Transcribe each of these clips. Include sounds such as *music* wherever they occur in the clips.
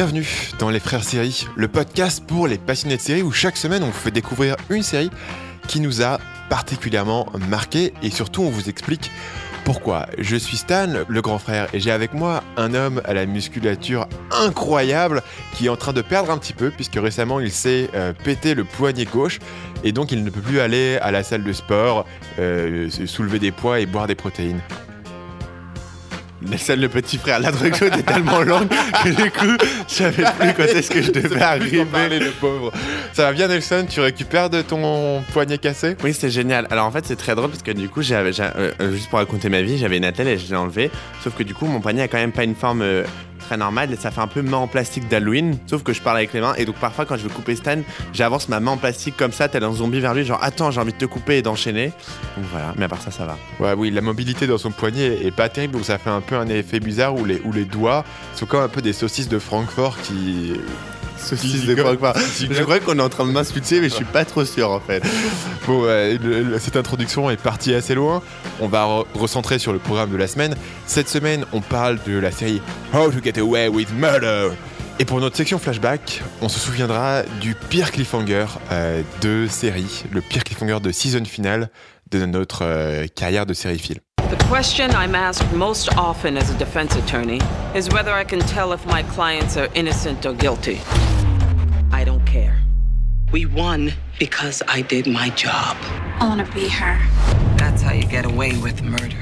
Bienvenue dans Les Frères Séries, le podcast pour les passionnés de séries où chaque semaine on vous fait découvrir une série qui nous a particulièrement marqué et surtout on vous explique pourquoi. Je suis Stan, le grand frère, et j'ai avec moi un homme à la musculature incroyable qui est en train de perdre un petit peu puisque récemment il s'est euh, pété le poignet gauche et donc il ne peut plus aller à la salle de sport, euh, soulever des poids et boire des protéines. Nelson, le petit frère, la drogue chaude est tellement longue que du coup, je savais plus quand est-ce que je devais arriver. le pauvre. Ça va bien, Nelson? Tu récupères de ton poignet cassé? Oui, c'est génial. Alors en fait, c'est très drôle parce que du coup, j'avais, euh, juste pour raconter ma vie, j'avais une attelle et je l'ai enlevé. Sauf que du coup, mon poignet a quand même pas une forme euh, très normale et ça fait un peu main en plastique d'Halloween. Sauf que je parle avec les mains et donc parfois, quand je veux couper Stan, j'avance ma main en plastique comme ça, tel un zombie vers lui, genre attends, j'ai envie de te couper et d'enchaîner. Donc voilà, mais à part ça, ça va. Ouais, oui, la mobilité dans son poignet est pas terrible, donc ça fait un peu un effet bizarre où les, où les doigts sont comme un peu des saucisses de Francfort qui. De Francfort. Je crois qu'on est en train de m'insulter, mais je suis pas trop sûr en fait. Bon, cette introduction est partie assez loin. On va recentrer sur le programme de la semaine. Cette semaine, on parle de la série How to Get Away with Murder. Et pour notre section flashback, on se souviendra du pire cliffhanger euh, de série, le pire cliffhanger de season finale de notre euh, carrière de série film. The question I'm asked most often as a defense attorney is whether I can tell if my clients are innocent or guilty. I don't care. We won because I did my job. I want to be her. That's how you get away with murder.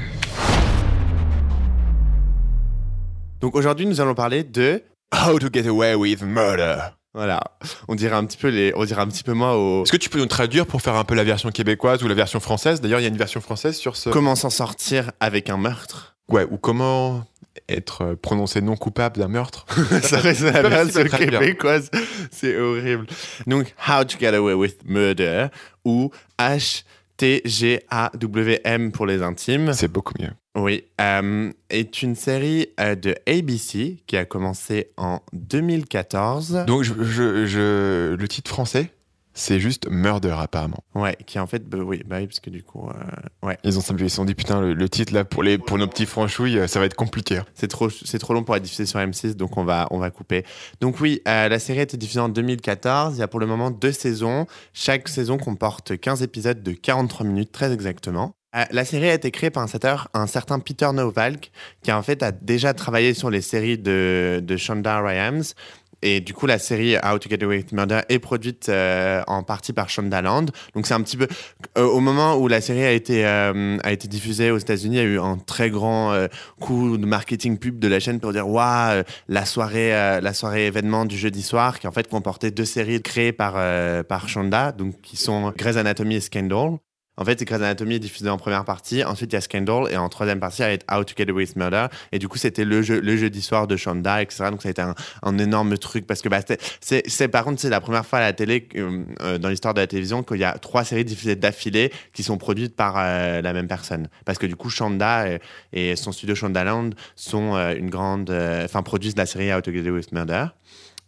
Donc aujourd'hui, nous allons parler de How to Get Away with Murder. Voilà, on dirait un petit peu les, on dirait un petit peu moi au. Est-ce que tu peux nous traduire pour faire un peu la version québécoise ou la version française? D'ailleurs, il y a une version française sur ce. Comment s'en sortir avec un meurtre? Ouais, ou comment être prononcé non coupable d'un meurtre. *laughs* ça reste la version québécoise, c'est horrible. Donc, How to Get Away with Murder ou H T-G-A-W-M pour les intimes. C'est beaucoup mieux. Oui, euh, est une série euh, de ABC qui a commencé en 2014. Donc, je, je, le titre français? C'est juste Murder, apparemment. Ouais, qui en fait, bah, oui, bah parce que du coup, euh, ouais. Ils ont simplifié, ils se sont dit, putain, le, titre là, pour, les, pour nos petits franchouilles, ça va être compliqué. Hein. C'est trop, c'est trop long pour être diffusé sur M6, donc on va, on va couper. Donc oui, la série a été diffusée en 2014. Il y a pour le moment deux saisons. Chaque saison comporte 15 épisodes de 43 minutes, très exactement. Euh, la série a été créée par un, un certain Peter Novalk, qui en fait a déjà travaillé sur les séries de, de Shonda Rhimes. Et du coup, la série How to Get Away with Murder est produite euh, en partie par Shonda Land. Donc c'est un petit peu euh, au moment où la série a été a été diffusée aux États-Unis, il y a eu un très grand coup de marketing pub de la chaîne pour dire waouh la soirée la soirée événement du jeudi soir qui en fait comportait deux séries créées par par Shonda, donc qui sont Grey's Anatomy et Scandal. En fait, Grey's Anatomy est diffusé en première partie. Ensuite, il y a Scandal. Et en troisième partie, il va être How to Get Away with Murder. Et du coup, c'était le, jeu, le jeudi soir de Shonda, etc. Donc, ça a été un, énorme truc. Parce que, bah, c'est, par contre, c'est la première fois à la télé, euh, euh, dans l'histoire de la télévision, qu'il y a trois séries diffusées d'affilée qui sont produites par euh, la même personne. Parce que, du coup, Shonda et, son studio Shondaland sont une grande. Enfin, produisent la série How to Get Away with Murder.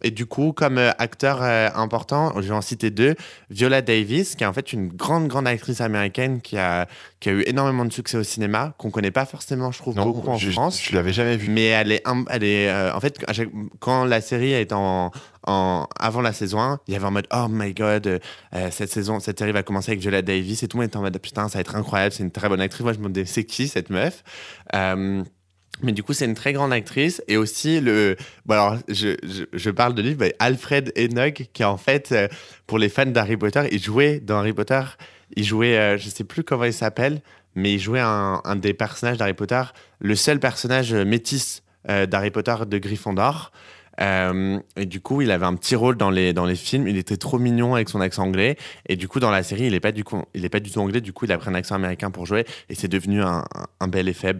Et du coup, comme euh, acteur euh, important, je vais en citer deux. Viola Davis, qui est en fait une grande, grande actrice américaine qui a, qui a eu énormément de succès au cinéma, qu'on connaît pas forcément, je trouve, beaucoup en France. Je l'avais jamais vue. Mais elle est, elle est euh, en fait, quand la série est en, en, avant la saison 1, il y avait en mode oh my god, cette saison, cette série va commencer avec Viola Davis et tout le monde était en mode putain, ça va être incroyable, c'est une très bonne actrice. Moi, je me demandais c'est qui cette meuf? Mais du coup, c'est une très grande actrice. Et aussi, le. Bon, alors, je, je, parle de lui, mais Alfred Enoch, qui en fait, euh, pour les fans d'Harry Potter, il jouait dans Harry Potter. Il jouait, euh, je sais plus comment il s'appelle, mais il jouait un, des personnages d'Harry Potter, le seul personnage métis euh, d'Harry Potter de Gryffondor. et du coup, il avait un petit rôle dans les, dans les films. Il était trop mignon avec son accent anglais. Et du coup, dans la série, il n'est pas, du pas du tout anglais. Du coup, il a pris un accent américain pour jouer. Et c'est devenu un, un bel effet.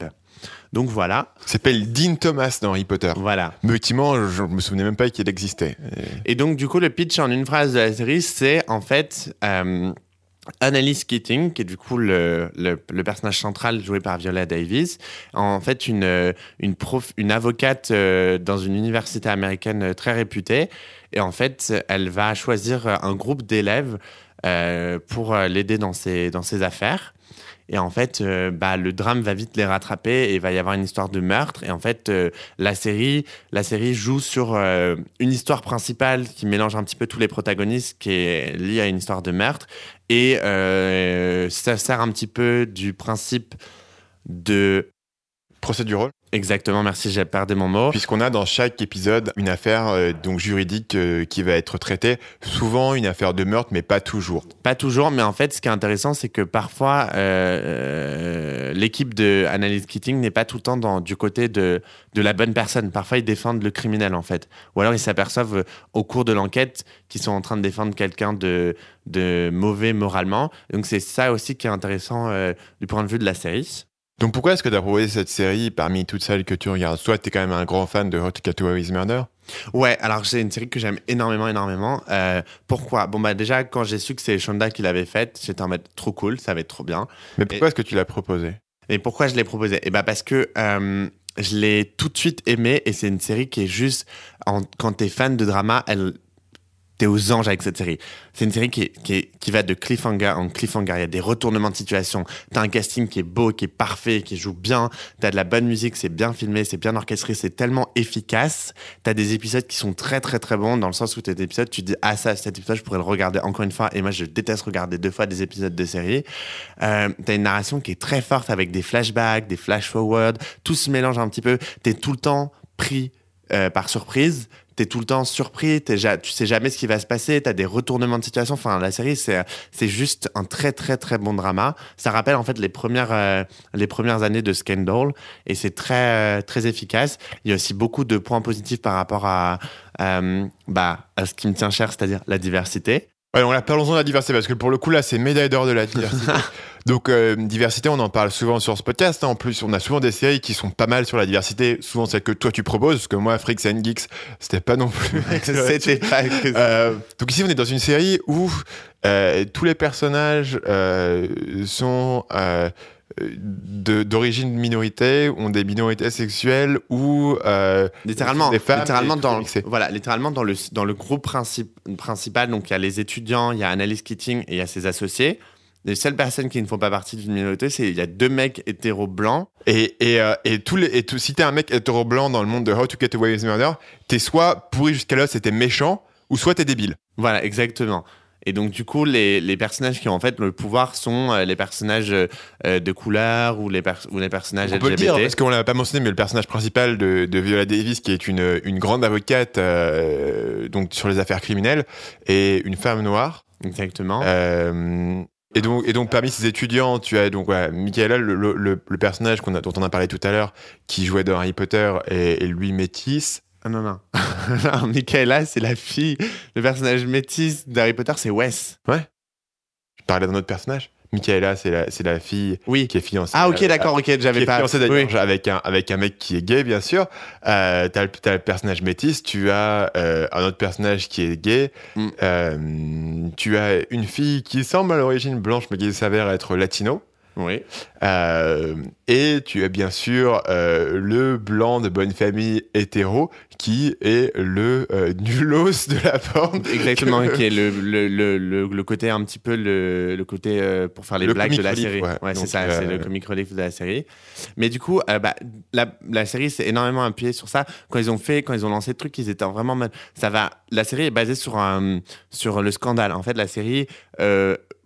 Donc voilà. Il s'appelle Dean Thomas dans Harry Potter. Voilà. Mais effectivement, je me souvenais même pas qu'il existait. Et... donc, du coup, le pitch en une phrase de la série, c'est en fait. Euh, Annalise Keating, qui est du coup le, le, personnage central joué par Viola Davis, en fait une, une, prof, une avocate euh, dans une université américaine très réputée. Et en fait, elle va choisir un groupe d'élèves euh, pour euh, l'aider dans ses, dans ses affaires. Et en fait, euh, bah, le drame va vite les rattraper et va y avoir une histoire de meurtre. Et en fait, euh, la, série, la série joue sur euh, une histoire principale qui mélange un petit peu tous les protagonistes, qui est liée à une histoire de meurtre. Et ça sert un petit peu du principe de... Procédural. Exactement, merci, j'ai perdu mon mot. Puisqu'on a dans chaque épisode une affaire euh, donc juridique euh, qui va être traitée, souvent une affaire de meurtre, mais pas toujours. Pas toujours, mais en fait, ce qui est intéressant, c'est que parfois, euh, l'équipe de Analyse Keating n'est pas tout le temps dans, du côté de, de la bonne personne. Parfois, ils défendent le criminel, en fait. Ou alors, ils s'aperçoivent au cours de l'enquête qu'ils sont en train de défendre quelqu'un de, de mauvais moralement. Donc, c'est ça aussi qui est intéressant du point de vue de la série. Donc pourquoi est-ce que tu as proposé cette série parmi toutes celles que tu regardes? Soit tu es quand même un grand fan de Hot Categories Murder? Ouais, alors c'est une série que j'aime énormément, énormément. Euh, pourquoi? Bon, bah déjà, quand j'ai su que c'est Shonda qui l'avait faite, j'étais en mode trop cool, ça va être trop bien. Mais pourquoi est-ce que tu l'as proposé? Et pourquoi je l'ai proposé? Eh ben parce que euh, je l'ai tout de suite aimé et c'est une série qui est juste, en- quand t'es fan de drama, elle, aux anges avec cette série. C'est une série qui, qui, va de cliffhanger en cliffhanger. Il y a des retournements de situation. T'as un casting qui est beau, qui est parfait, qui joue bien. T'as de la bonne musique, c'est bien filmé, c'est bien orchestré, c'est tellement efficace. T'as des épisodes qui sont très très très bons dans le sens où t'as des épisodes, tu dis ah ça, cet épisode je pourrais le regarder encore une fois. Et moi je déteste regarder deux fois des épisodes de série. Euh, t'as une narration qui est très forte avec des flashbacks, des flash forward. Tout se mélange un petit peu. T'es tout le temps pris euh, par surprise. T'es tout le temps surpris, ja- tu sais jamais ce qui va se passer, t'as des retournements de situation. Enfin, la série, c'est c'est juste un très très très bon drama. Ça rappelle en fait les premières euh, les premières années de Scandal et c'est très euh, très efficace. Il y a aussi beaucoup de points positifs par rapport à euh, bah à ce qui me tient cher, c'est-à-dire la diversité. Ouais, on la parlons de la diversité parce que pour le coup là c'est médaille d'or de la diversité. *laughs* Donc euh, diversité, on en parle souvent sur ce podcast. hein. En plus, on a souvent des séries qui sont pas mal sur la diversité. Souvent celles que toi tu proposes, parce que moi, Freaks and Geeks, c'était pas non plus. *laughs* C'était pas Euh, donc ici, on est dans une série où euh, tous les personnages euh, sont euh, d'origine minorité, ont des minorités sexuelles ou euh, Littéralement, des femmes littéralement dans, voilà, littéralement dans le, dans le groupe princip- principal, donc il y a les étudiants, il y a Annalise Keating et il y a ses associés. Les seules personnes qui ne font pas partie d'une minorité, c'est il y a deux mecs hétéros blancs. Et, et, euh, et, tous les, et tout, si t'es un mec hétéro blanc dans le monde de How to Get Away with Murder, t'es soit pourri jusqu'à l'os et t'es méchant, ou soit t'es débile. Voilà, exactement. Et donc du coup, les, les personnages qui ont en fait le pouvoir sont euh, les personnages euh, de couleur ou les, pers- ou les personnages On peut le LGBT. dire, parce qu'on l'a pas mentionné, mais le personnage principal de, de Viola Davis, qui est une, une grande avocate euh, donc sur les affaires criminelles, et une femme noire. Exactement. Euh, et donc, et donc parmi ces étudiants, tu as donc ouais, Michaela, le, le- le- le personnage a, dont on a parlé tout à l'heure, qui jouait dans Harry Potter, et, et lui métisse. Ah non, non. *laughs* non, Michaela, c'est la fille. Le personnage métis d'Harry Potter, c'est Wes. Je parlais d'un autre personnage. Michaela, c'est la, c'est la fille Oui. qui est fiancée. Ah ok, d'accord, ok, j'avais pas... fiancé d'ailleurs Oui. avec un avec un mec qui est gay bien sûr. Euh, t'as le, t'as le personnage métis, tu as euh, un autre personnage qui est gay. Mm. Euh, tu as une fille qui semble à l'origine blanche mais qui s'avère être latino. Oui. Euh, et tu as bien sûr euh, le blanc de bonne famille hétéro qui est le euh, *laughs* nulos de la forme. Exactement, que- *laughs* qui est le, le, le, côté un petit peu le, le côté euh, pour faire les Le blagues de comic la relief, série. ouais. c'est Donc, ça, c'est le comic relief de la série. Mais du coup, bah, la, la série s'est énormément appuyée sur ça. Quand ils ont fait, quand ils ont lancé le truc, ils étaient vraiment en mode, ça va. La série est basée sur un, sur le scandale. En fait, la série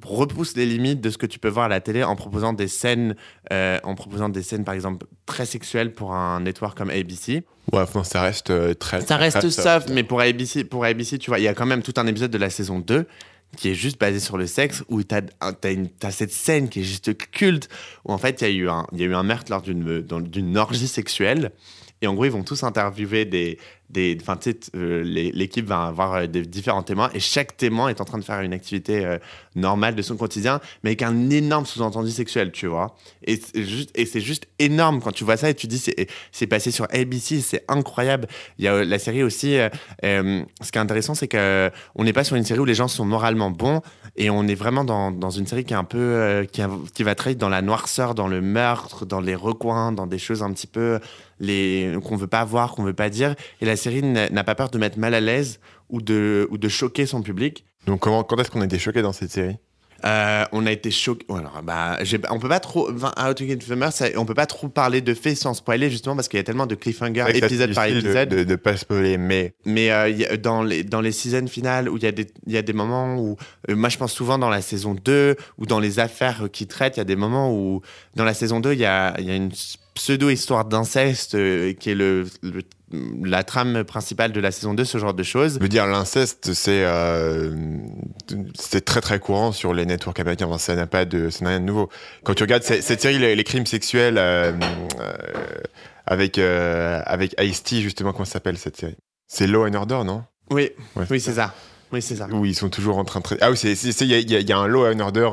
repousse les limites de ce que tu peux voir à la télé en proposant des scènes, euh, en proposant des scènes par exemple très sexuelles pour un network comme ABC. Ouais, enfin, ça reste euh, très. Ça reste très soft, mais pour ABC, pour ABC, tu vois, il y a quand même tout un épisode de la saison 2 qui est juste basé sur le sexe, où tu as, cette scène qui est juste culte, où en fait, il y, a eu un- il y a eu un meurtre lors d'une orgie sexuelle. Et en gros, ils vont tous interviewer des. Des euh, l'équipe va avoir euh, des différents témoins, et chaque témoin est en train de faire une activité euh, normale de son quotidien, mais avec un énorme sous-entendu sexuel, tu vois. Et c'est juste, énorme quand tu vois ça et tu dis, c'est c'est passé sur ABC, c'est incroyable. Il y a la série aussi. ce qui est intéressant, c'est que on n'est pas sur une série où les gens sont moralement bons et on est vraiment dans, dans une série qui est un peu qui, a- qui va très dans la noirceur, dans le meurtre, dans les recoins, dans des choses un petit peu les qu'on veut pas voir, qu'on veut pas dire. Et la série n'a pas peur de mettre mal à l'aise ou de ou de choquer son public. Donc comment, quand est-ce qu'on a été choqué dans cette série? Euh, on a été choqué. Alors, bah, on peut pas trop. How to Get Famous, on peut pas trop parler de faits sans spoiler justement parce qu'il y a tellement de cliffhangers épisode par épisode. De, de, pas spoiler, mais mais euh, dans les dans les seasons finales où il y a des il y a des moments où euh, moi je pense souvent dans la saison 2 ou dans les affaires qui traitent, il y a des moments où dans la saison 2 il y a y a une pseudo-histoire d'inceste qui est le, le, la trame principale de la saison 2, ce genre de choses. Je veux dire, l'inceste, c'est euh, c'est très très courant sur les networks américains. Enfin, ça n'a pas de, ça n'a rien de nouveau. Quand tu regardes cette, série, les, crimes sexuels euh, euh, avec avec Ice-T, justement, comment ça s'appelle cette série? C'est Law and Order, non? Oui, oui, c'est ça. Oui, c'est ça. Oui, ils sont toujours en train de. Ah oui, il y, y, a un law and order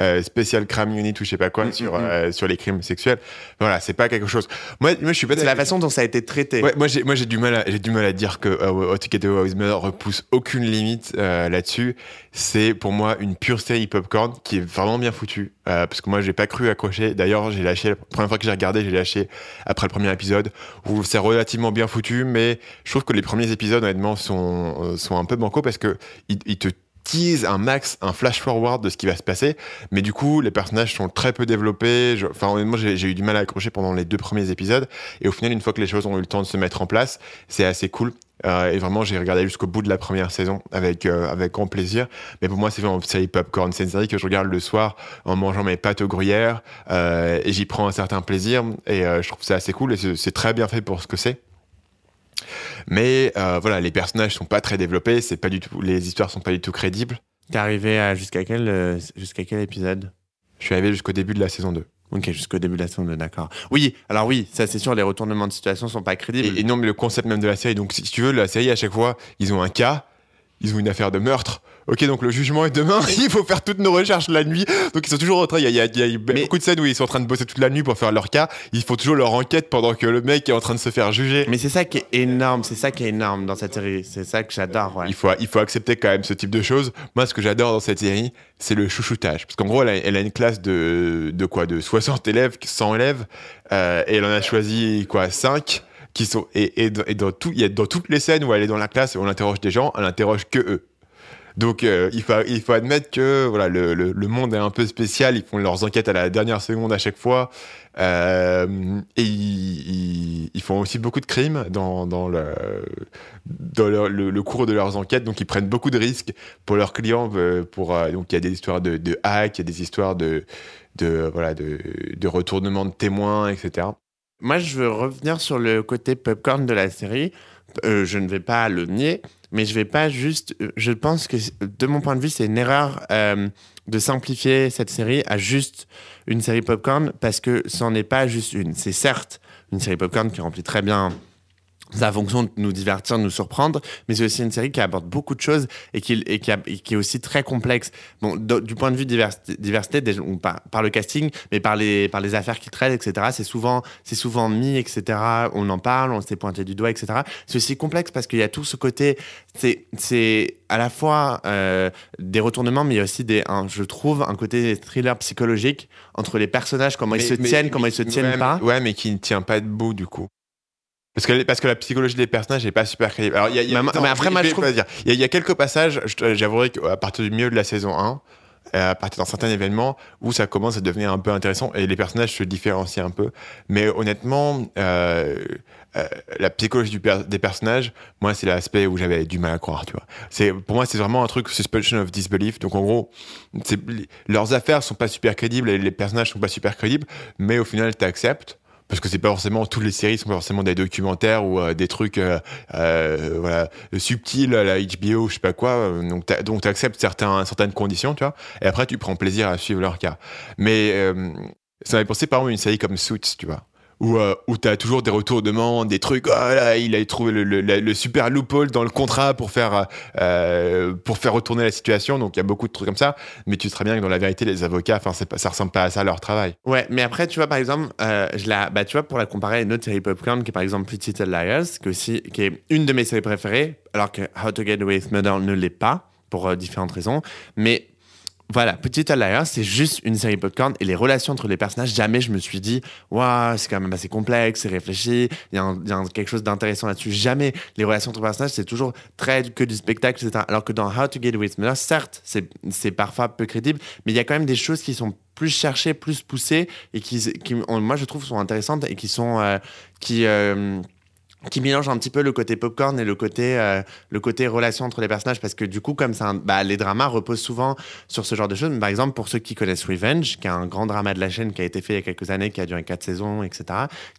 euh, spécial crime unit ou je sais pas quoi mm, sur, mm, mm. Euh, sur les crimes sexuels. Voilà, c'est pas quelque chose. Moi, moi je suis pas. C'est la façon dont ça a été traité. Ouais, moi, j'ai, moi, j'ai du mal, à, j'ai du mal à dire que uh, How repousse aucune limite euh, là-dessus. C'est pour moi une pure série popcorn qui est vraiment bien foutue. Euh, parce que moi, j'ai pas cru accrocher. D'ailleurs, j'ai lâché la première fois que j'ai regardé, j'ai lâché après le premier épisode où c'est relativement bien foutu, mais je trouve que les premiers épisodes honnêtement sont sont un peu bancos parce que il, te tease un max, un flash forward de ce qui va se passer. Mais du coup, les personnages sont très peu développés. enfin, honnêtement, j'ai eu du mal à accrocher pendant les deux premiers épisodes. Et au final, une fois que les choses ont eu le temps de se mettre en place, c'est assez cool. Euh, et vraiment, j'ai regardé jusqu'au bout de la première saison avec, euh, avec grand plaisir. Mais pour moi, c'est vraiment une série popcorn. C'est une série que je regarde le soir en mangeant mes pâtes au gruyère. Euh, et j'y prends un certain plaisir. Et je trouve ça assez cool. Et c'est très bien fait pour ce que c'est. Mais voilà, les personnages sont pas très développés, c'est pas du tout, les histoires sont pas du tout crédibles. T'es arrivé à jusqu'à quel, jusqu'à quel épisode? Je suis arrivé jusqu'au début de la saison 2. Ok, jusqu'au début de la saison 2, d'accord. Oui, alors oui, ça c'est sûr, les retournements de situation sont pas crédibles. Et, et, non, mais le concept même de la série, donc si tu veux, la série, à chaque fois, ils ont un cas, ils ont une affaire de meurtre, ok, donc le jugement est demain, *laughs* il faut faire toutes nos recherches la nuit. Donc ils sont toujours en train, il y a, y a, beaucoup de scènes où ils sont en train de bosser toute la nuit pour faire leur cas. Ils font toujours leur enquête pendant que le mec est en train de se faire juger. Mais c'est ça qui est énorme, c'est ça qui est énorme dans cette série. C'est ça que j'adore. Ouais. Il, faut, il faut accepter quand même ce type de choses. Moi, ce que j'adore dans cette série, c'est le chouchoutage. Parce qu'en gros, elle a, une classe de, de quoi? De 60 élèves, 100 élèves. Euh, et elle en a choisi quoi 5 qui sont et, et, dans tout il y a dans toutes les scènes où elle est dans la classe et on interroge des gens elle interroge que eux donc euh, il, faut, il faut admettre que voilà, le, le, monde est un peu spécial. Ils font leurs enquêtes à la dernière seconde à chaque fois. Euh, et ils, font aussi beaucoup de crimes dans, dans, le, le, cours de leurs enquêtes. Donc ils prennent beaucoup de risques pour leurs clients. Euh, pour, donc il y a des histoires de, de hack, il y a des histoires de, de, voilà, de, de retournement de témoins, etc. Moi, je veux revenir sur le côté popcorn de la série. je ne vais pas le nier mais je vais pas juste. Je pense que, de mon point de vue, c'est une erreur euh, de simplifier cette série à juste une série popcorn parce que ce n'est pas juste une. C'est certes une série popcorn qui remplit très bien sa fonction de nous divertir, de nous surprendre, mais c'est aussi une série qui aborde beaucoup de choses et qui, et qui, qui est aussi très complexe. Bon, du point de vue diversité, diversité par, par, le casting, mais par les, par les affaires qu'il traite, etc., c'est souvent, c'est souvent mis, etc., on en parle, on s'est pointé du doigt, etc. C'est aussi complexe parce qu'il y a tout ce côté, c'est, c'est à la fois euh, des retournements, mais il y a aussi des, je trouve, un côté thriller psychologique entre les personnages, comment ils se tiennent, comment ils se tiennent pas. Ouais, mais qui ne tient pas debout, du coup. Parce que, parce que la psychologie des personnages n'est pas super crédible. Alors, y a, y a, mais, après, moi, je trouve... dire. Il y, a quelques passages, j'avouerai qu'à partir du milieu de la saison 1, euh, à partir d'un certain événement où ça commence à devenir un peu intéressant et les personnages se différencient un peu. Mais honnêtement, euh, euh, la psychologie du des personnages, moi, c'est l'aspect où j'avais du mal à croire, tu vois. C'est, pour moi, c'est vraiment un truc suspension of disbelief. Donc, en gros, leurs affaires sont pas super crédibles et les personnages sont pas super crédibles, mais au final, tu acceptes parce que c'est pas forcément toutes les séries sont pas forcément des documentaires ou euh, des trucs euh, euh, voilà subtils à la HBO je sais pas quoi. Donc donc tu acceptes certains certaines conditions tu vois. Et après tu prends plaisir à suivre leur cas. Mais ça m'avait pensé par exemple une série comme Suits tu vois où, euh, où tu as toujours des retours de demande, des trucs, oh il a trouvé le, super loophole dans le contrat pour faire, euh, pour faire retourner la situation. Donc il y a beaucoup de trucs comme ça. Mais tu sais bien que dans la vérité, les avocats, enfin, ça ressemble pas à ça leur travail. Ouais, mais après, tu vois, par exemple, euh, je la, bah, tu vois, pour la comparer à une autre série popcorn qui est par exemple Little Liars, qui, aussi, qui est une de mes séries préférées, alors que How to Get Away with Murder ne l'est pas, pour différentes raisons. Mais Voilà, Petit Liars, c'est juste une série popcorn et les relations entre les personnages, jamais je me suis dit, waouh, c'est quand même assez complexe, c'est réfléchi, il y, a quelque chose d'intéressant là-dessus. Jamais les relations entre personnages, c'est toujours très que du spectacle, etc. Alors que dans How to Get Away with Murder, certes, c'est parfois peu crédible, mais il y a quand même des choses qui sont plus cherchées, plus poussées et qui, qui moi je trouve, sont intéressantes et qui sont. Euh, qui, euh, qui mélange un petit peu le côté popcorn et le côté euh, le côté relation entre les personnages parce que du coup comme ça bah, les dramas reposent souvent sur ce genre de choses. Par exemple pour ceux qui connaissent Revenge qui est un grand drama de la chaîne qui a été fait il y a quelques années qui a duré quatre saisons etc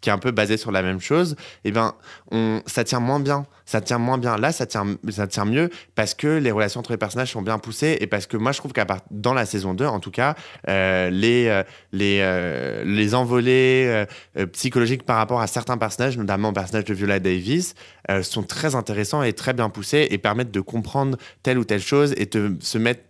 qui est un peu basé sur la même chose et eh ben on ça tient moins bien ça tient moins bien là ça tient ça tient mieux parce que les relations entre les personnages sont bien poussées et parce que moi je trouve qu'à part dans la saison 2 en tout cas euh, les euh, les les envolées psychologiques par rapport à certains personnages notamment le personnage de Viola Davis euh, sont très intéressants et très bien poussés et permettent de comprendre telle ou telle chose et de se mettre.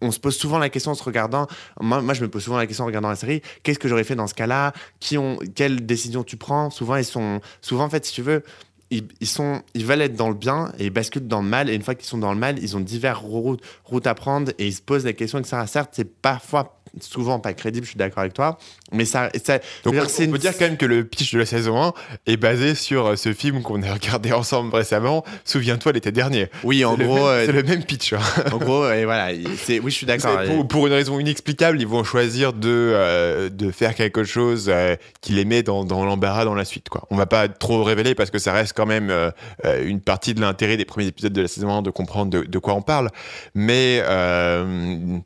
On se pose souvent la question en se regardant. Moi, je me pose souvent la question en regardant la série. Qu'est-ce que j'aurais fait dans ce cas-là? Qui ont Quelle décision tu prends? Souvent, ils sont. Souvent, en fait, si tu veux. Ils, sont, ils veulent être dans le bien et ils basculent dans le mal. Et une fois qu'ils sont dans le mal, ils ont diverses routes, routes à prendre et ils se posent des questions, etc. Certes, c'est parfois souvent pas crédible, je suis d'accord avec toi. Mais ça. ça Donc, on, peut dire quand même que le pitch de la saison 1 est basé sur euh, ce film qu'on a *laughs* regardé ensemble récemment. Souviens-toi l'été dernier. Oui, en gros. Euh, c'est le même pitch. Hein. En gros, et voilà. Oui, je suis d'accord. Pour, une raison inexplicable, ils vont choisir de, euh, de faire quelque chose qui les met dans, dans l'embarras dans la suite. Quoi. On va pas trop révéler parce que ça reste quand même une partie de l'intérêt des premiers épisodes de la saison 1 de comprendre de, de quoi on parle. Mais à un,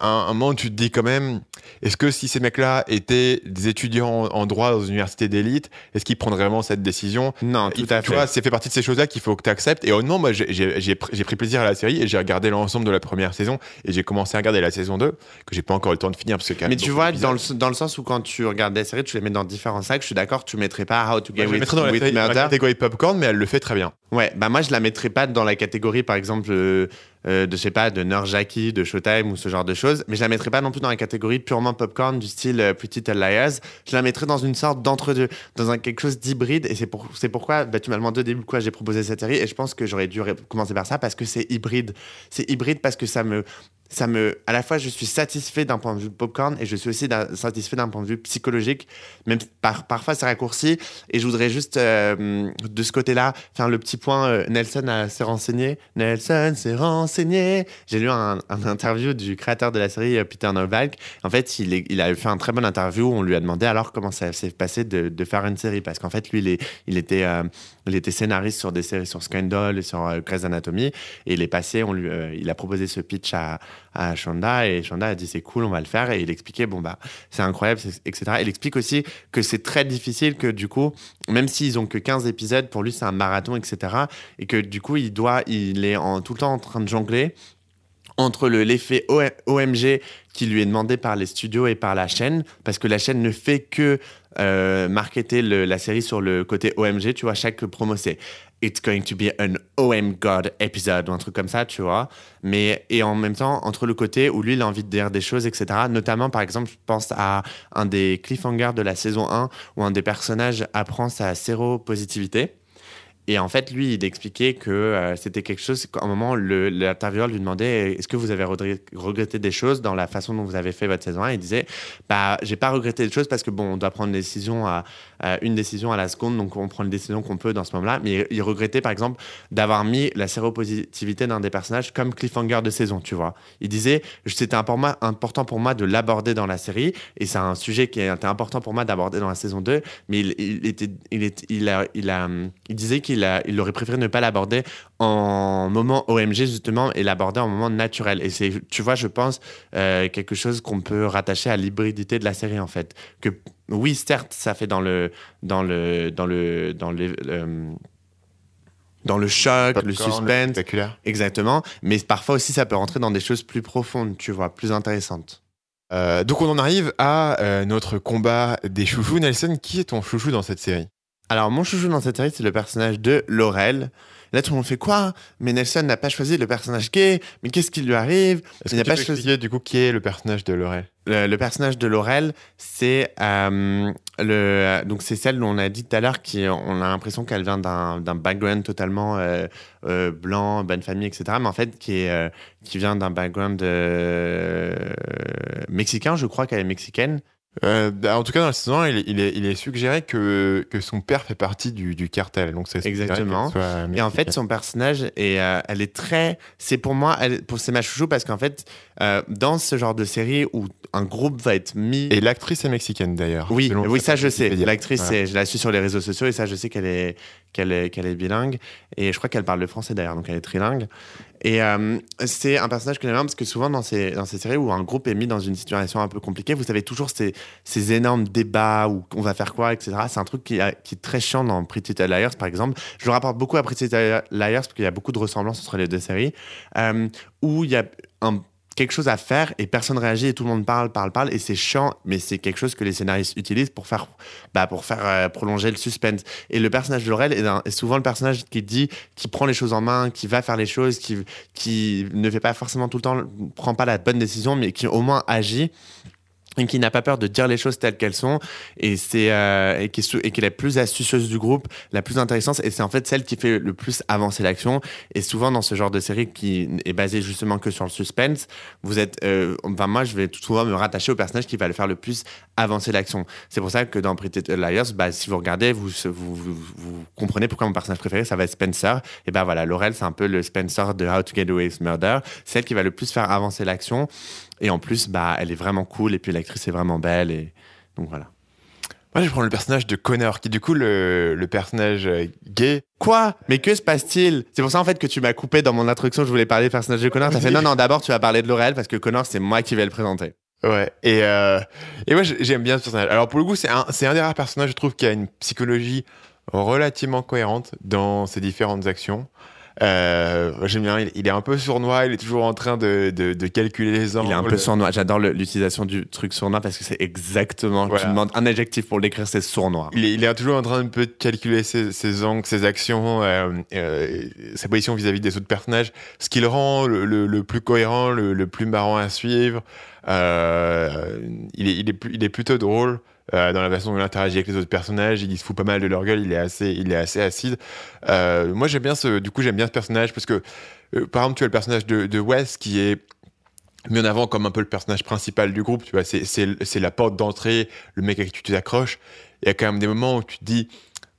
un moment, tu te dis quand même, est-ce que si ces mecs-là étaient des étudiants en droit dans une université d'élite, est-ce qu'ils prendraient vraiment cette décision? Non, tout à fait. Tu vois, c'est fait partie de ces choses-là qu'il faut que tu acceptes. Et honnêtement, moi, j'ai pris plaisir à la série et j'ai regardé l'ensemble de la première saison et j'ai commencé à regarder la saison 2, que j'ai pas encore eu le temps de finir. Parce que Mais tu vois, dans le, dans le, sens où quand tu regardes la série, tu les mets dans différents sacs, je suis d'accord, tu mettrais pas How to Get ouais, with, la, catégorie popcorn, mais elle le fait très bien. Ouais, bah moi, je la mettrais pas dans la catégorie, par exemple, euh, euh, de, je sais pas, de Jackie, de Showtime ou ce genre de choses. Mais je la mettrais pas non plus dans la catégorie purement popcorn du style euh, Pretty Little Liars. Je la mettrais dans une sorte d'entre-deux, dans quelque chose d'hybride. Et c'est pour, pourquoi, bah, tu m'as demandé au début quoi j'ai proposé cette série. Et je pense que j'aurais dû commencer par ça parce que c'est hybride. C'est hybride parce que ça me, ça me, à la fois, je suis satisfait d'un point de vue popcorn et je suis aussi satisfait d'un point de vue psychologique, même par, parfois c'est raccourci. Et je voudrais juste, euh, de ce côté-là, faire le petit point. Euh, Nelson s'est renseigné. Nelson s'est renseigné. J'ai lu un, interview du créateur de la série, euh, Peter Novak. En fait, il, a fait un très bon interview. Où on lui a demandé alors comment ça s'est passé de, faire une série. Parce qu'en fait, lui, il était il était scénariste sur des séries sur Scandal et sur euh, Grey's Anatomy. Et il est passé, on lui, euh, il a proposé ce pitch à, à Shonda et Shonda a dit c'est cool, on va le faire. Et il expliquait, bon, bah, c'est incroyable, etc. Il explique aussi que c'est très difficile, que du coup, même s'ils ont que 15 épisodes, pour lui, c'est un marathon, etc. Et que du coup, il doit, il est en, tout le temps en train de jongler entre l'effet OMG qui lui est demandé par les studios et par la chaîne, parce que la chaîne ne fait que euh, marketer la série sur le côté OMG, tu vois, chaque promo c'est It's going to be an OM God episode ou un truc comme ça, tu vois. Mais, et en même temps, entre le côté où lui, il a envie de dire des choses, etc. Notamment, par exemple, je pense à un des cliffhangers de la saison 1 où un des personnages apprend sa séropositivité. Et en fait, lui, il expliquait que euh, c'était quelque chose qu'à un moment, l'intervieweur lui demandait est-ce que vous avez regretté des choses dans la façon dont vous avez fait votre saison 1 Il disait bah, j'ai pas regretté des choses parce que bon, on doit prendre une décision à, une décision à la seconde, donc on prend une décision qu'on peut dans ce moment-là. Mais il regrettait par exemple d'avoir mis la séropositivité d'un des personnages comme cliffhanger de saison, tu vois. Il disait c'était important pour moi de l'aborder dans la série et c'est un sujet qui était important pour moi d'aborder dans la saison 2, mais il, était, il, a, il, a, il disait qu'il il, aurait préféré ne pas l'aborder en moment OMG justement et l'aborder en moment naturel. Et c'est, tu vois, je pense, euh, quelque chose qu'on peut rattacher à l'hybridité de la série en fait. Que oui, certes, ça fait dans le dans le dans le dans le euh, dans le choc, le suspense, exactement. Mais parfois aussi, ça peut rentrer dans des choses plus profondes, tu vois, plus intéressantes. Euh, donc on en arrive à notre combat des chouchous. Nelson, qui est ton chouchou dans cette série? Alors, mon chouchou dans cette série, c'est le personnage de Laurel. Là, tout le monde fait quoi? Mais Nelson n'a pas choisi le personnage gay. Mais qu'est-ce qui lui arrive? Il n'a pas choisi. du coup qui est le personnage de Laurel? Le, le personnage de Laurel, c'est euh, le donc c'est celle dont on a dit tout à l'heure qui on a l'impression qu'elle vient d'un d'un background totalement euh, euh, blanc, bonne famille, etc. Mais en fait qui est qui vient d'un background mexicain, je crois qu'elle est mexicaine. Euh, en tout cas, dans la saison 1, il est, il est, il est suggéré que, que son père fait partie du, du cartel. Donc c'est Exactement. soit Et en fait, son personnage, est, euh, elle est très. C'est pour moi, elle, pour c'est ma chouchou parce qu'en fait, euh, dans ce genre de série où un groupe va être mis. Et l'actrice est mexicaine d'ailleurs. oui, oui, ça je sais. L'actrice, Voilà. je la suis sur les réseaux sociaux et ça, je sais qu'elle est, qu'elle est, qu'elle est bilingue. Et je crois qu'elle parle le français d'ailleurs, donc elle est trilingue. Et euh, c'est un personnage que j'aime bien parce que souvent dans ces, dans ces séries où un groupe est mis dans une situation un peu compliquée, vous avez toujours ces, ces énormes débats où on va faire quoi, etc. C'est un truc qui est très chiant dans Pretty Little Liars, par exemple. Je le rapporte beaucoup à Pretty Little Liars parce qu'il y a beaucoup de ressemblances entre les deux séries, euh, où il y a un- quelque chose à faire et personne réagit et tout le monde parle, parle, parle et c'est chiant, mais c'est quelque chose que les scénaristes utilisent pour faire, bah, pour faire euh, prolonger le suspense. Et le personnage de Laurel est, est souvent le personnage qui dit, qui prend les choses en main, qui va faire les choses, qui, qui ne fait pas forcément tout le temps, prend pas la bonne décision, mais qui au moins agit et qui n'a pas peur de dire les choses telles qu'elles sont. Et c'est euh, et qui est la plus astucieuse du groupe la plus intéressante. Et c'est en fait celle qui fait le plus avancer l'action. Et souvent dans ce genre de série qui est basée justement que sur le suspense vous êtes euh, enfin moi je vais tout souvent me rattacher au personnage qui va le faire le plus avancer l'action. C'est pour ça que dans Pretty Liars bah, si vous regardez vous, vous, vous, vous comprenez pourquoi mon personnage préféré ça va être Spencer. Et ben voilà Laurel c'est un peu le Spencer de How to Get Away with Murder. Celle qui va le plus faire avancer l'action et en plus, bah, elle est vraiment cool et puis l'actrice est vraiment belle et donc voilà. Moi, je prendre le personnage de Connor, qui est du coup le, le personnage euh, gay. Quoi? Mais que se passe-t-il? C'est pour ça en fait que tu m'as coupé dans mon introduction. Je voulais parler du personnage de Connor. T'as fait non, non. D'abord, tu vas parler de Laurel parce que Connor, c'est moi qui vais le présenter. Ouais. Et, euh, et moi, j'ai- j'aime bien ce personnage. Alors, pour le coup, c'est un, c'est un des rares personnages, je trouve, qui a une psychologie relativement cohérente dans ses différentes actions. Euh, j'aime bien, il, il est un peu sournois, il est toujours en train de, de, de calculer les angles. Il est un peu sournois. J'adore l'utilisation du truc sournois parce que c'est exactement. Voilà. Tu demandes un adjectif pour l'écrire, c'est sournois. Il est, il est toujours en train de peu de calculer ses, ses angles, ses actions, euh, euh, sa position vis-à-vis des autres personnages, ce qui le rend le, le- le plus cohérent, le, le plus marrant à suivre. Euh, il, est, il, est, il est plutôt drôle euh, dans la façon dont il interagit avec les autres personnages. Il se fout pas mal de leur gueule. Il est assez, il est assez acide. Euh, moi, j'aime bien ce, du coup, j'aime bien ce personnage parce que, euh, par exemple, tu as le personnage de, de Wes qui est mis en avant comme un peu le personnage principal du groupe. Tu vois, c'est, c'est, c'est la porte d'entrée, le mec à qui tu t'accroches. Il y a quand même des moments où tu te dis,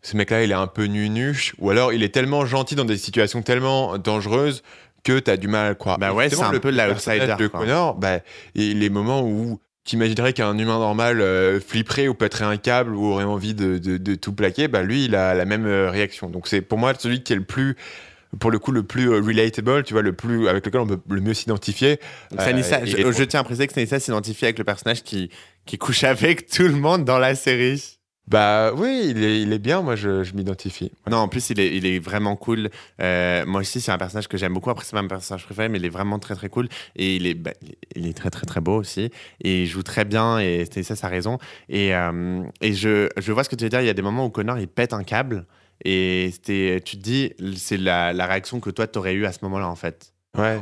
ce mec-là, il est un peu nunuche, ou alors il est tellement gentil dans des situations tellement dangereuses que tu as du mal à croire. Bah ouais, c'est un le peu l'outsider, de. Connor, bah, et les moments où tu imaginerais qu'un humain normal euh, flipperait ou pèterait un câble ou aurait envie de, de- de tout plaquer, bah lui, il a la même euh, réaction. Donc c'est pour moi celui qui est le plus, pour le coup, le plus euh, relatable, tu vois, le plus avec lequel on peut le mieux s'identifier. Euh, Sanissa- je, est- je tiens à préciser que Sanissa s'identifie avec le personnage qui, qui couche avec *laughs* tout le monde dans la série. Bah oui, il est, il est bien, moi je, je m'identifie. Non, en plus, il est, il est vraiment cool. Euh, moi aussi, c'est un personnage que j'aime beaucoup. Après, c'est pas mon personnage préféré, mais il est vraiment très, très cool. Et il est, bah, il est très, très, très beau aussi. Et il joue très bien. Et c'est ça, sa raison. Et, euh, et je, je vois ce que tu veux dire. Il y a des moments où Connor, il pète un câble. Et tu te dis, c'est la, la réaction que toi, t'aurais eu à ce moment-là, en fait. Ouais.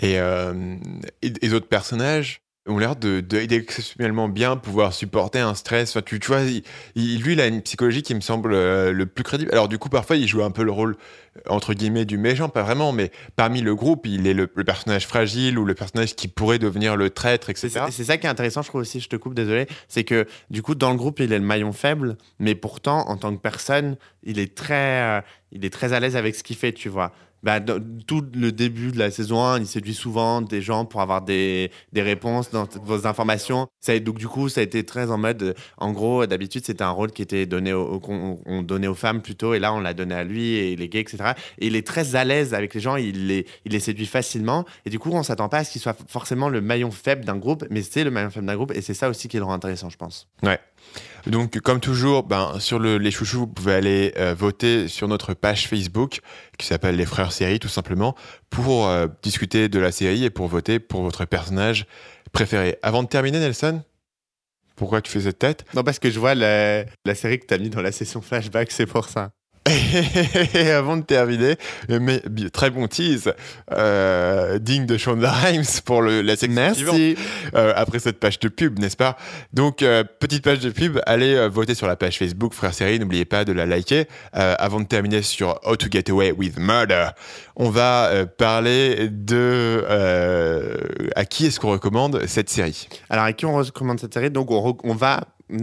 Et, euh, et, et les autres personnages? Ont l'air de, de- d'exceptionnellement bien pouvoir supporter un stress. Enfin, tu, vois, il- lui, il a une psychologie qui me semble euh, le plus crédible. Alors, du coup, parfois, il joue un peu le rôle, euh, entre guillemets, du méchant, pas vraiment, mais parmi le groupe, il est le, personnage fragile ou le personnage qui pourrait devenir le traître, etc. c'est ça qui est intéressant, je trouve aussi, je te coupe, désolé, c'est que du coup, dans le groupe, il est le maillon faible, mais pourtant, en tant que personne, il est très, euh, il est très à l'aise avec ce qu'il fait, tu vois. Bah, tout le début de la saison 1, il séduit souvent des gens pour avoir des, des réponses dans vos informations. Ça, donc, du coup, ça a été très en mode. En gros, d'habitude, c'était un rôle qui était donné qu'on on donnait aux femmes plutôt, et là, on l'a donné à lui, et les gays, etc. Et il est très à l'aise avec les gens, il les, il les séduit facilement, et du coup, on s'attend pas à ce qu'il soit forcément le maillon faible d'un groupe, mais c'est le maillon faible d'un groupe, et c'est ça aussi qui le rend intéressant, je pense. Donc, comme toujours, ben, sur le, les chouchous, vous pouvez aller euh, voter sur notre page Facebook qui s'appelle Les Frères Série, tout simplement, pour euh, discuter de la série et pour voter pour votre personnage préféré. Avant de terminer, Nelson Pourquoi tu fais cette tête? Non, parce que je vois la, la série que tu as mis dans la session flashback, c'est pour ça. Et *laughs* avant de terminer, mais très bon tease, euh, digne de Shonda Rhimes pour le, la section Merci. Euh, après cette page de pub, n'est-ce pas? Donc, euh, petite page de pub, allez euh, voter sur la page Facebook Frère Série, n'oubliez pas de la liker. Avant de terminer sur How to Get Away with Murder, on va parler de à qui est-ce qu'on recommande cette série? Alors, à qui on recommande cette série? Donc, on, on va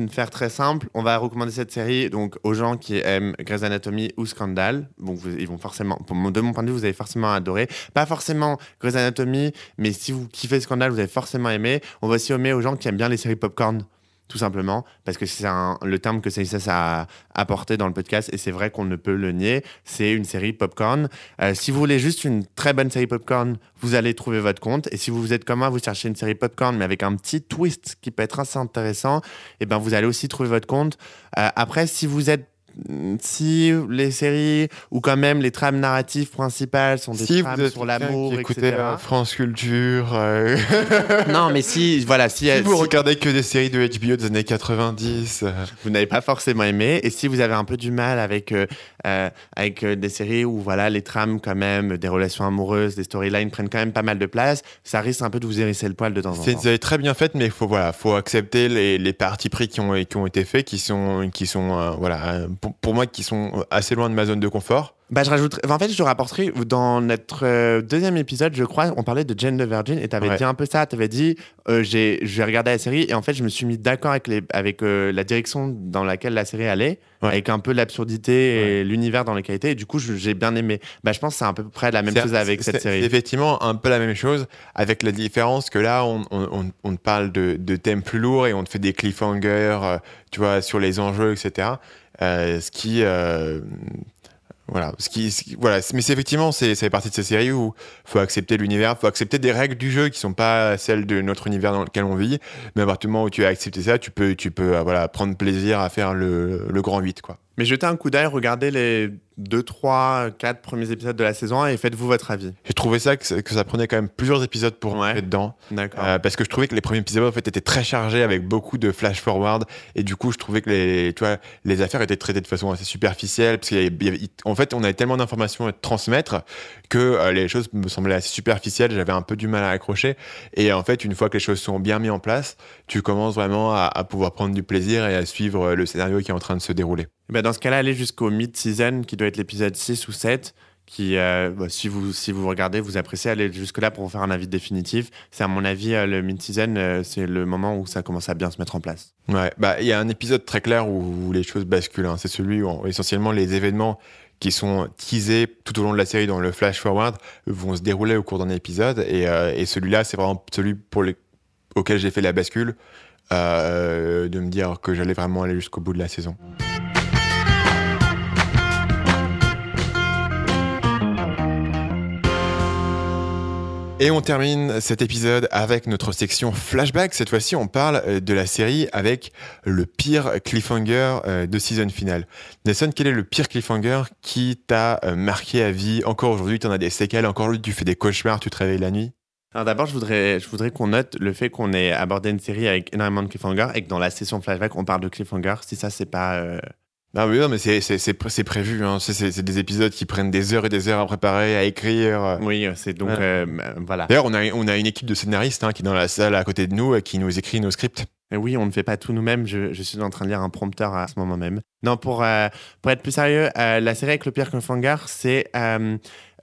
faire très simple, on va recommander cette série donc aux gens qui aiment Grey's Anatomy ou Scandal. Donc vous, ils vont forcément, de mon point de vue, vous avez forcément adoré. Pas forcément Grey's Anatomy, mais si vous kiffez Scandal, vous avez forcément aimé. On va aussi aimer aux gens qui aiment bien les séries popcorn tout simplement, parce que c'est le terme que ça a apporté dans le podcast, et c'est vrai qu'on ne peut le nier, c'est une série popcorn. Euh, si vous voulez juste une très bonne série popcorn, vous allez trouver votre compte, et si vous êtes comme moi, vous cherchez une série popcorn, mais avec un petit twist qui peut être assez intéressant, et eh ben vous allez aussi trouver votre compte. Euh, après, si vous êtes si les séries ou quand même les trames narratives principales sont des si trames sur l'amour, etc. France Culture. Euh... *laughs* non, mais si, voilà, si, si vous si... regardez que des séries de HBO des années 90, euh... vous n'avez pas forcément aimé. Et si vous avez un peu du mal avec euh, avec euh, des séries où voilà les trames quand même, des relations amoureuses, des storylines prennent quand même pas mal de place, ça risque un peu de vous hérisser le poil de temps en temps. C'est très bien faite, mais il faut voilà, faut accepter les, les parties pris qui ont qui ont été faits, qui sont qui sont euh, voilà pour, pour, moi qui sont assez loin de ma zone de confort. Bah, je rajouterai. en fait, je te rapporterai dans notre euh, deuxième épisode, je crois, on parlait de Jane the Virgin et tu avais ouais. dit un peu ça. Tu avais dit, euh, j'ai regardé la série et en fait, je me suis mis d'accord avec, les, avec euh, la direction dans laquelle la série allait, ouais. avec un peu l'absurdité ouais. et l'univers dans lequel elle était. Et du coup, j'ai bien aimé. Bah, je pense que c'est à peu près la même chose avec cette série. C'est effectivement un peu la même chose, avec la différence que là, on, on, parle de, de, thèmes plus lourds et on te fait des cliffhangers, tu vois, sur les enjeux, etc. ce qui voilà, ce qui, voilà, mais c'est effectivement, c'est, ça fait partie de ces séries où faut accepter l'univers, faut accepter des règles du jeu qui sont pas celles de notre univers dans lequel on vit. Mais à partir du moment où tu as accepté ça, tu peux, tu peux, voilà, prendre plaisir à faire le, le grand 8, quoi. Mais jetez un coup d'œil, regardez les 2, 3, 4 premiers épisodes de la saison 1 et faites-vous votre avis. J'ai trouvé ça que, que, ça prenait quand même plusieurs épisodes pour ouais. rentrer dedans. Euh, parce que je trouvais que les premiers épisodes en fait étaient très chargés avec beaucoup de flash forward et du coup je trouvais que les, tu vois, les affaires étaient traitées de façon assez superficielle parce qu'en fait on avait tellement d'informations à transmettre que euh, les choses me semblaient assez superficielles. J'avais un peu du mal à accrocher et en fait une fois que les choses sont bien mises en place, tu commences vraiment à, à pouvoir prendre du plaisir et à suivre le scénario qui est en train de se dérouler. Ben dans ce cas-là, allez jusqu'au mid-season, qui doit l'épisode 6 ou 7, qui, euh, bah, si, vous, si vous regardez, vous appréciez, allez jusque-là pour vous faire un avis définitif. C'est à mon avis, euh, le mid-season, euh, c'est le moment où ça commence à bien se mettre en place. Ouais, bah il y a un épisode très clair où, où les choses basculent. Hein. C'est celui où essentiellement les événements qui sont teasés tout au long de la série dans le flash forward vont se dérouler au cours d'un épisode. Et, et celui-là, c'est vraiment celui pour les, auquel j'ai fait la bascule, de me dire que j'allais vraiment aller jusqu'au bout de la saison. Et on termine cet épisode avec notre section flashback. Cette fois-ci, on parle de la série avec le pire cliffhanger de saison finale. Nelson, quel est le pire cliffhanger qui t'a marqué à vie? Encore aujourd'hui, tu en as des séquelles. Encore aujourd'hui, tu fais des cauchemars, tu te réveilles la nuit alors d'abord, je voudrais, je voudrais qu'on note le fait qu'on ait abordé une série avec énormément de cliffhangers et que dans la session flashback, on parle de cliffhanger. Si ça, c'est pas... Euh... Ah oui, non, mais c'est prévu. Hein. C'est des épisodes qui prennent des heures et des heures à préparer, à écrire. Oui, c'est donc... Ouais. Euh, voilà. D'ailleurs, on a, on a une équipe de scénaristes hein, qui est dans la salle à côté de nous, qui nous écrit nos scripts. Et oui, on ne fait pas tout nous-mêmes. Je, je, suis en train de lire un prompteur à ce moment même. Non, pour, euh, pour être plus sérieux, euh, la série avec le pire cliffhanger, c'est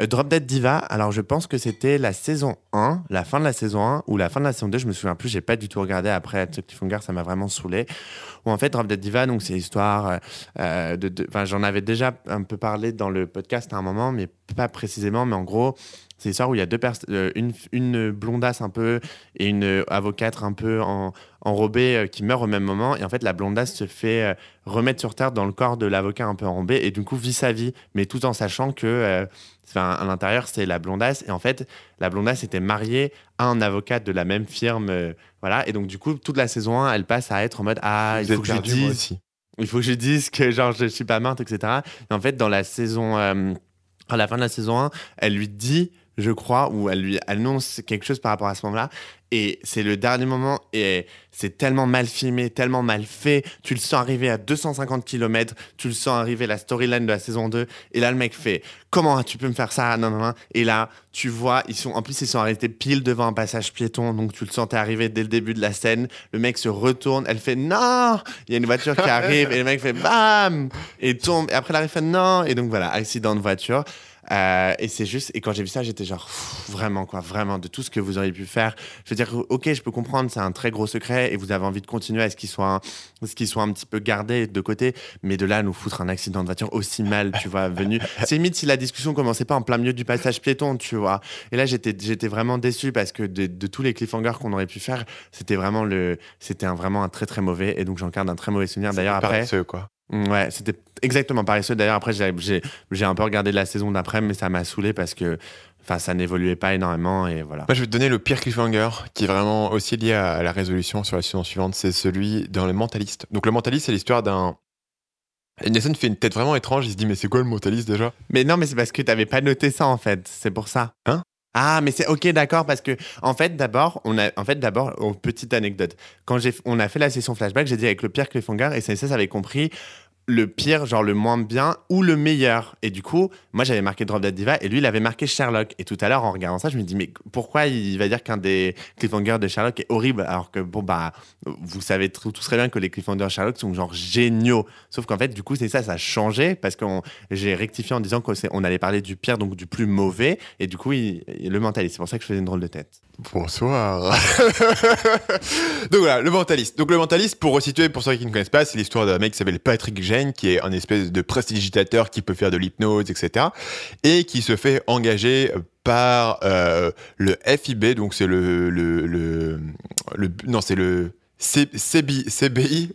euh, Drop Dead Diva. Alors, je pense que c'était la saison 1, la fin de la saison 1 ou la fin de la saison 2. Je me souviens plus, j'ai pas du tout regardé après cliffhanger, ça m'a vraiment saulé. Où en fait, Drop Dead Diva, donc c'est l'histoire euh, de. Enfin, j'en avais déjà un peu parlé dans le podcast à un moment, mais pas précisément, mais en gros. C'est l'histoire où il y a deux personnes, euh, une, une blondasse un peu et une avocate un peu en, enrobée euh, qui meurt au même moment. Et en fait, la blondasse se fait euh, remettre sur terre dans le corps de l'avocat un peu enrobé et du coup vit sa vie, mais tout en sachant que à l'intérieur, c'est la blondasse. Et en fait, la blondasse était mariée à un avocat de la même firme. voilà. Et donc, du coup, toute la saison 1, elle passe à être en mode Ah, il faut que je dise. Il faut que je dise que genre, je suis pas morte, etc. Et en fait, dans la saison. à la fin de la saison 1, elle lui dit je crois, où elle lui annonce quelque chose par rapport à ce moment-là. Et c'est le dernier moment et c'est tellement mal filmé, tellement mal fait. Tu le sens arriver à 250 km, tu le sens arriver la storyline de la saison 2. Et là, le mec fait Comment tu peux me faire ça? Non, non, non. Et là, tu vois, ils sont, en plus, ils sont arrêtés pile devant un passage piéton. Donc, tu le sentais arriver dès le début de la scène. Le mec se retourne, elle fait Non Il y a une voiture qui arrive et le mec fait Bam Et tombe. Et après, elle arrive, fait Non Et donc, voilà, accident de voiture. Euh, et c'est juste, et quand j'ai vu ça, j'étais genre, vraiment, quoi, vraiment, de tout ce que vous auriez pu faire. Je veux dire, ok, je peux comprendre, c'est un très gros secret et vous avez envie de continuer à ce qu'il soit, un, ce qu'il soit un petit peu gardé de côté, mais de là, nous foutre un accident de voiture aussi mal, tu vois, venu. C'est limite si la discussion commençait pas en plein milieu du passage piéton, tu vois. Et là, j'étais, j'étais vraiment déçu parce que de, de tous les cliffhangers qu'on aurait pu faire, c'était vraiment le, c'était un, vraiment un très très mauvais, et donc j'en garde un très mauvais souvenir. D'ailleurs, après. quoi. Ouais, c'était exactement pareil. D'ailleurs, après, j'ai un peu regardé la saison d'après, mais ça m'a saoulé parce que enfin, ça n'évoluait pas énormément et voilà. Moi, je vais te donner le pire cliffhanger qui est vraiment aussi lié à la résolution sur la saison suivante. C'est celui dans Le Mentaliste. Donc, Le Mentaliste, c'est l'histoire d'un. Nathan fait une tête vraiment étrange. Il se dit, mais c'est quoi le mentaliste déjà? Mais non, mais c'est parce que tu n'avais pas noté ça en fait. C'est pour ça. Hein? Ah, mais c'est ok, d'accord, parce que en fait, d'abord, on a, en fait, d'abord, oh, petite anecdote. Quand j'ai, on a fait la session flashback, j'ai dit avec le pire cliffhanger et ça avait compris le pire, genre le moins bien ou le meilleur. Et du coup, moi j'avais marqué Drop Dead Diva et lui il avait marqué Sherlock. Et tout à l'heure en regardant ça, je me dis mais pourquoi il va dire qu'un des cliffhangers de Sherlock est horrible alors que bon bah vous savez tout, très bien que les cliffhangers de Sherlock sont genre géniaux. Sauf qu'en fait du coup c'est ça, ça a changé parce que j'ai rectifié en disant qu'on allait parler du pire donc du plus mauvais et du coup il, le mentaliste. C'est pour ça que je faisais une drôle de tête. Bonsoir. *laughs* donc voilà, le mentaliste. Donc le mentaliste, pour resituer, pour ceux qui ne connaissent pas, c'est l'histoire d'un mec qui s'appelle Patrick Qui est un espèce de prestidigitateur qui peut faire de l'hypnose, etc. Et qui se fait engager par euh, le FIB, donc c'est le, le, non c'est le CBI. CBI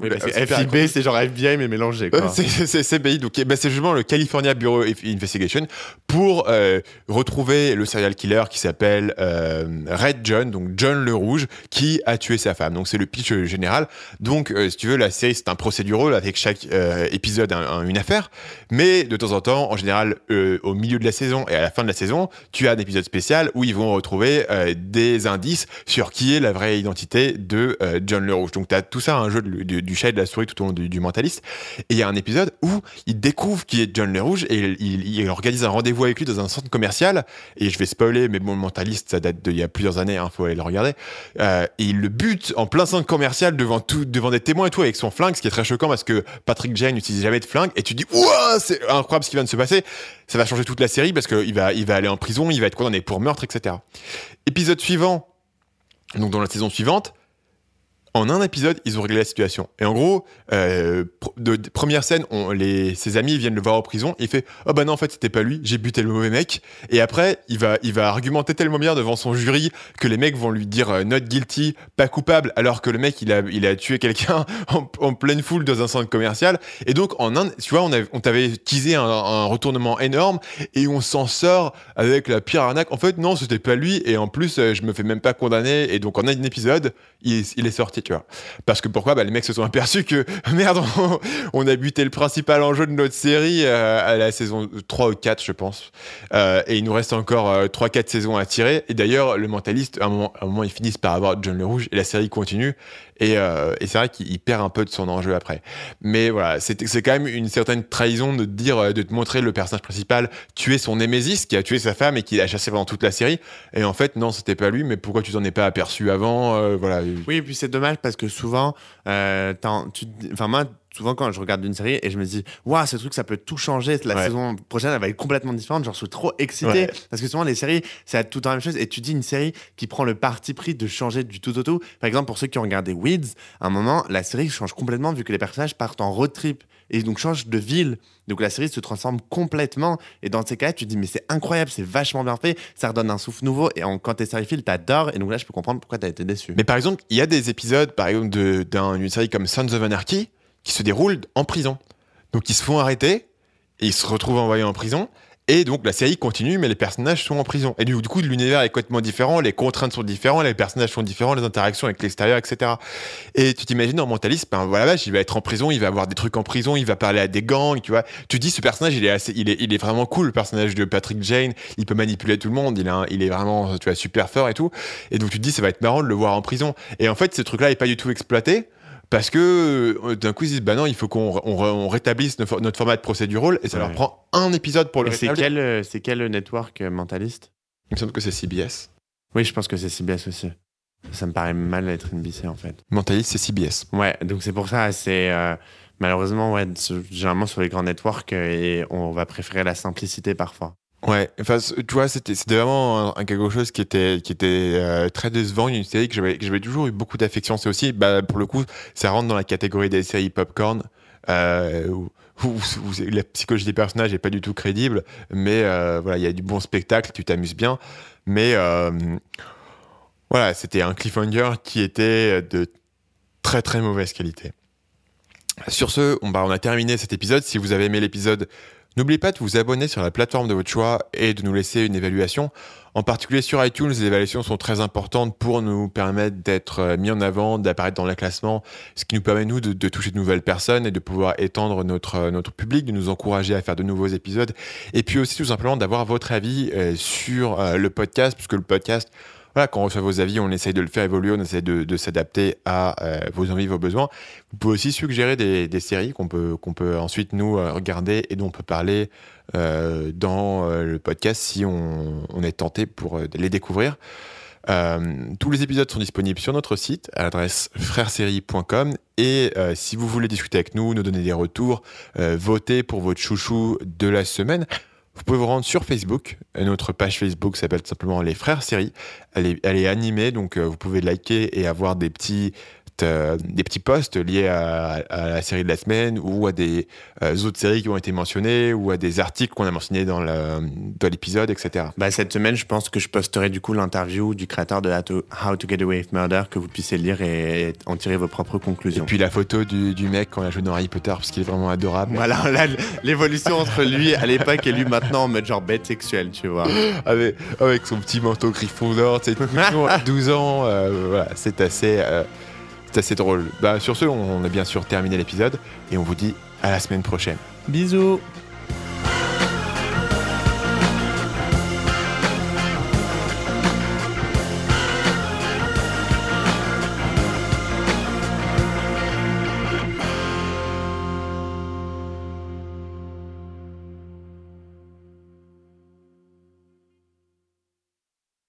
FIB, c'est genre FBI, mais mélangé. C'est CBI, donc bah, c'est justement le California Bureau of Investigation pour euh, retrouver le serial killer qui s'appelle euh, Red John, donc John le Rouge, qui a tué sa femme. Donc c'est le pitch général. Donc, euh, si tu veux, la série, c'est un procédural avec chaque épisode une affaire, mais de temps en temps, en général, au milieu de la saison et à la fin de la saison, tu as un épisode spécial où ils vont retrouver des indices sur qui est la vraie identité de John le Donc tu as tout ça, un jeu du, chat et de la souris tout au long du, mentaliste. Et il y a un épisode où il découvre qui est John le Rouge et il, organise un rendez-vous avec lui dans un centre commercial. Et je vais spoiler, mais bon, le mentaliste, ça date d'il y a plusieurs années, il hein, faut aller le regarder. Euh, et il le bute en plein centre commercial devant, tout, devant des témoins et tout avec son flingue, ce qui est très choquant parce que Patrick Jane n'utilise jamais de flingue. Et tu dis, ouah, c'est incroyable ce qui vient de se passer. Ça va changer toute la série parce qu'il va, il va aller en prison, il va être condamné pour meurtre, etc. Épisode suivant, donc dans la saison suivante, en un épisode, ils ont réglé la situation. Et en gros, euh, première scène, ses amis viennent le voir en prison. il fait Oh bah non, en fait, c'était pas lui, j'ai buté le mauvais mec. Et après, il va, il va argumenter tellement bien devant son jury que les mecs vont lui dire euh, Not guilty, pas coupable, alors que le mec, il a, il a tué quelqu'un *laughs* en, pleine foule dans un centre commercial. Et donc, en un, tu vois, on, on t'avait teasé un, retournement énorme et on s'en sort avec la pire arnaque. En fait, non, c'était pas lui. Et en plus, euh, je me fais même pas condamner. Et donc, en un épisode, il est sorti Parce que pourquoi? Bah, Les mecs se sont aperçus que, *laughs* merde, on, a buté le principal enjeu de notre série euh, à la saison 3 ou 4, je pense. Euh, et il nous reste encore 3-4 euh, saisons à tirer. Et d'ailleurs, le mentaliste, à un moment, à un moment, ils finissent par avoir John le Rouge et la série continue. Et, et c'est vrai qu'il perd un peu de son enjeu après. Mais voilà, c'est quand même une certaine trahison de dire, de te montrer le personnage principal tuer son némésis qui a tué sa femme et qui l'a chassé pendant toute la série. Et en fait, non, c'était pas lui, mais pourquoi tu t'en es pas aperçu avant Voilà. Oui, et puis c'est dommage parce que souvent, euh, tu, enfin moi, souvent quand je regarde une série et je me dis, waouh, ce truc, ça peut tout changer. La saison prochaine, elle va être complètement différente. Genre, je suis trop excité parce que souvent les séries, c'est tout le temps la même chose. Et tu dis une série qui prend le parti pris de changer du tout au tout. Par exemple, pour ceux qui ont regardé Weeds, à un moment, la série change complètement vu que les personnages partent en road trip et donc changent de ville. Donc la série se transforme complètement. Et dans ces cas-là, tu te dis, mais c'est incroyable, c'est vachement bien fait, ça redonne un souffle nouveau. Et en, quand t'es sériephile, t'adores. Et donc là, je peux comprendre pourquoi t'as été déçu. Mais par exemple, il y a des épisodes, par exemple, d'une série comme Sons of Anarchy qui se déroulent en prison. Donc ils se font arrêter et ils se retrouvent envoyés en prison. Et donc la série continue, mais les personnages sont en prison. Et du coup, l'univers est complètement différent, les contraintes sont différentes, les personnages sont différents, les interactions avec l'extérieur, etc. Et tu t'imagines dans Mentalist, ben voilà, il va être en prison, il va avoir des trucs en prison, il va parler à des gangs, tu vois. Tu dis ce personnage, il est assez, il est, il est vraiment cool, le personnage de Patrick Jane. Il peut manipuler tout le monde, il, il est vraiment, tu vois, super fort et tout. Et donc tu te dis, ça va être marrant de le voir en prison. Et en fait, ce truc-là est pas du tout exploité parce que euh, d'un coup ils disent bah non il faut qu'on on, rétablisse notre, format de procédural et ça leur prend un épisode pour le c'est quel euh, c'est quel network euh, mentaliste? Il me semble que c'est CBS oui je pense que c'est CBS aussi. Ça me paraît mal d'être NBC en fait. Mentaliste c'est CBS ouais donc c'est pour ça c'est malheureusement ouais généralement sur les grands networks et on va préférer la simplicité parfois Ouais, enfin, tu vois, c'était vraiment un, quelque chose qui était, qui était euh, très décevant, une série que j'avais toujours eu beaucoup d'affection. C'est aussi, bah, pour le coup, ça rentre dans la catégorie des séries popcorn, euh, où, la psychologie des personnages n'est pas du tout crédible, mais euh, voilà, il y a du bon spectacle, tu t'amuses bien, mais euh, voilà, c'était un cliffhanger qui était de très très mauvaise qualité. Sur ce, on, bah, on a terminé cet épisode. Si vous avez aimé l'épisode, N'oubliez pas de vous abonner sur la plateforme de votre choix et de nous laisser une évaluation. En particulier sur iTunes, les évaluations sont très importantes pour nous permettre d'être euh, mis en avant, d'apparaître dans le classement, ce qui nous permet, nous, de, toucher de nouvelles personnes et de pouvoir étendre notre, euh, notre public, de nous encourager à faire de nouveaux épisodes. Et puis aussi, tout simplement, d'avoir votre avis euh, sur le podcast, puisque le podcast, voilà, quand on reçoit vos avis, on essaye de le faire évoluer, on essaie de, s'adapter à euh, vos envies, vos besoins. Vous pouvez aussi suggérer des, séries qu'on peut, peut ensuite nous euh, regarder et dont on peut parler euh, dans le podcast si on, est tenté pour les découvrir. tous les épisodes sont disponibles sur notre site à l'adresse frèresérie.com et si vous voulez discuter avec nous, nous donner des retours, voter pour votre chouchou de la semaine, vous pouvez vous rendre sur Facebook. Notre page Facebook s'appelle simplement Les Frères Série. Elle est, elle est animée, donc euh, vous pouvez liker et avoir des petits euh, des petits posts liés à, la série de la semaine ou à des euh, autres séries qui ont été mentionnées ou à des articles qu'on a mentionnés dans l'épisode, etc. Bah, cette semaine, je pense que je posterai du coup l'interview du créateur de How to, Get Away with Murder, que vous puissiez lire et en tirer vos propres conclusions. Et puis la photo du, mec quand a joué dans Harry Potter, parce qu'il est vraiment adorable. Voilà, *laughs* l'évolution entre lui à l'époque et lui maintenant en mode genre bête sexuelle, tu vois. *laughs* Avec, avec son petit manteau griffon d'or, 12 *laughs* ans, euh, voilà, c'est assez... C'est assez drôle. Bah, sur ce, on a bien sûr terminé l'épisode et on vous dit à la semaine prochaine. Bisous